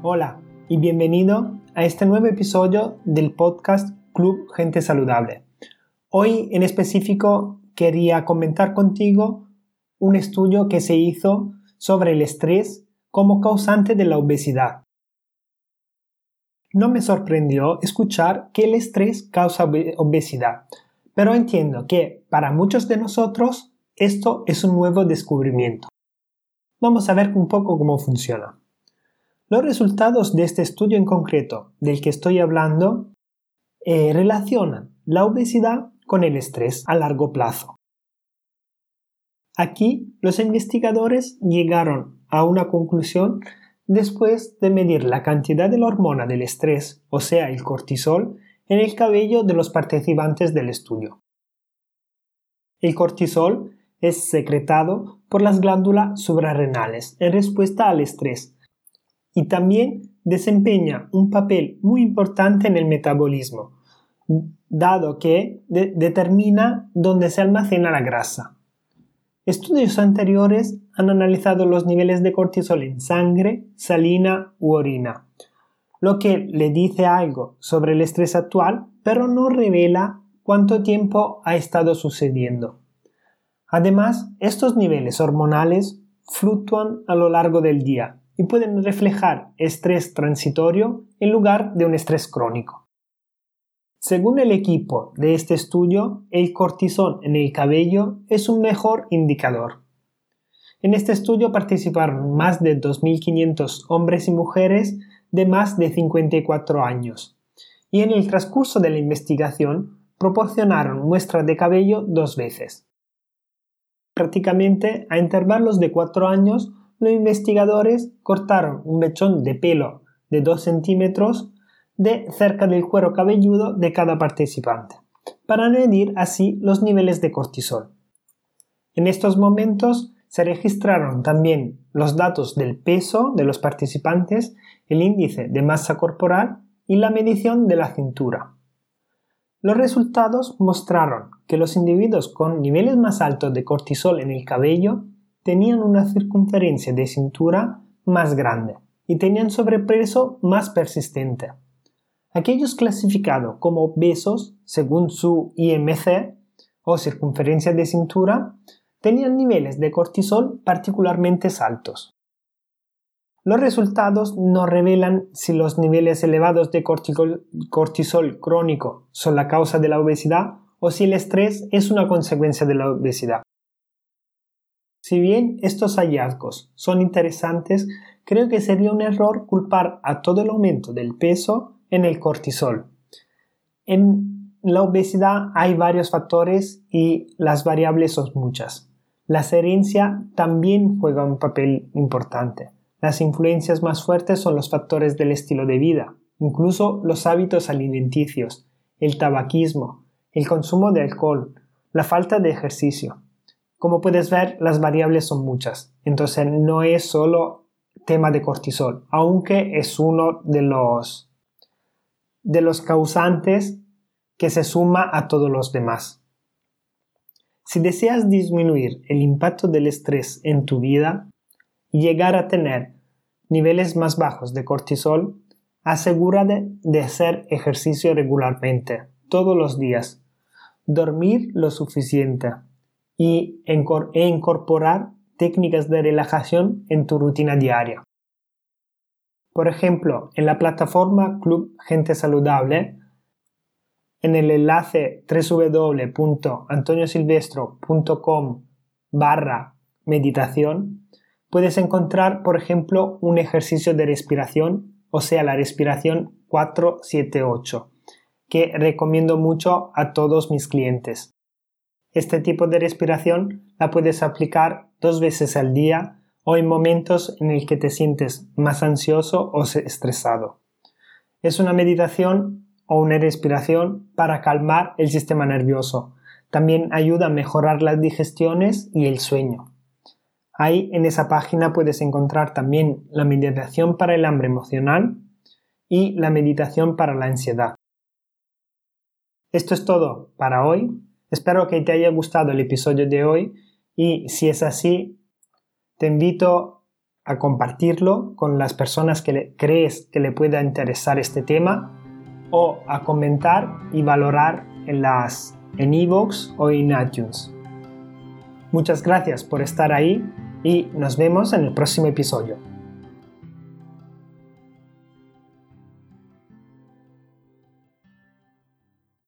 Hola y bienvenido a este nuevo episodio del podcast Club Gente Saludable. Hoy en específico quería comentar contigo un estudio que se hizo sobre el estrés como causante de la obesidad. No me sorprendió escuchar que el estrés causa obesidad, pero entiendo que para muchos de nosotros esto es un nuevo descubrimiento. Vamos a ver un poco cómo funciona. Los resultados de este estudio en concreto del que estoy hablando eh, relacionan la obesidad con el estrés a largo plazo. Aquí los investigadores llegaron a una conclusión después de medir la cantidad de la hormona del estrés, o sea, el cortisol, en el cabello de los participantes del estudio. El cortisol es secretado por las glándulas suprarrenales en respuesta al estrés y también desempeña un papel muy importante en el metabolismo, dado que determina dónde se almacena la grasa. Estudios anteriores han analizado los niveles de cortisol en sangre, salina u orina, lo que le dice algo sobre el estrés actual, pero no revela cuánto tiempo ha estado sucediendo. Además, estos niveles hormonales fluctúan a lo largo del día y pueden reflejar estrés transitorio en lugar de un estrés crónico. Según el equipo de este estudio, el cortisol en el cabello es un mejor indicador. En este estudio participaron más de 2.500 hombres y mujeres de más de 54 años, y en el transcurso de la investigación proporcionaron muestras de cabello dos veces. Prácticamente a intervalos de 4 años los investigadores cortaron un mechón de pelo de 2 centímetros de cerca del cuero cabelludo de cada participante, para medir así los niveles de cortisol. En estos momentos se registraron también los datos del peso de los participantes, el índice de masa corporal y la medición de la cintura. Los resultados mostraron que los individuos con niveles más altos de cortisol en el cabello tenían una circunferencia de cintura más grande y tenían sobrepeso más persistente. Aquellos clasificados como obesos, según su IMC o circunferencia de cintura, tenían niveles de cortisol particularmente altos. Los resultados no revelan si los niveles elevados de cortisol crónico son la causa de la obesidad o si el estrés es una consecuencia de la obesidad. Si bien estos hallazgos son interesantes, creo que sería un error culpar a todo el aumento del peso en el cortisol. En la obesidad hay varios factores y las variables son muchas. La herencia también juega un papel importante. Las influencias más fuertes son los factores del estilo de vida, incluso los hábitos alimenticios, el tabaquismo, el consumo de alcohol, la falta de ejercicio. Como puedes ver, las variables son muchas, entonces no es solo tema de cortisol, aunque es uno de los, de los causantes que se suma a todos los demás. Si deseas disminuir el impacto del estrés en tu vida y llegar a tener niveles más bajos de cortisol, asegúrate de hacer ejercicio regularmente, todos los días, dormir lo suficiente, y e incorporar técnicas de relajación en tu rutina diaria. Por ejemplo, en la plataforma Club Gente Saludable, en el enlace www.antoniosilvestro.com barra meditación, puedes encontrar, por ejemplo, un ejercicio de respiración, o sea, la respiración 478, que recomiendo mucho a todos mis clientes. Este tipo de respiración la puedes aplicar dos veces al día o en momentos en el que te sientes más ansioso o estresado. Es una meditación o una respiración para calmar el sistema nervioso. También ayuda a mejorar las digestiones y el sueño. Ahí en esa página puedes encontrar también la meditación para el hambre emocional y la meditación para la ansiedad. Esto es todo para hoy. Espero que te haya gustado el episodio de hoy y si es así, te invito a compartirlo con las personas que crees que le pueda interesar este tema o a comentar y valorar en las en iVoox o en iTunes. Muchas gracias por estar ahí y nos vemos en el próximo episodio.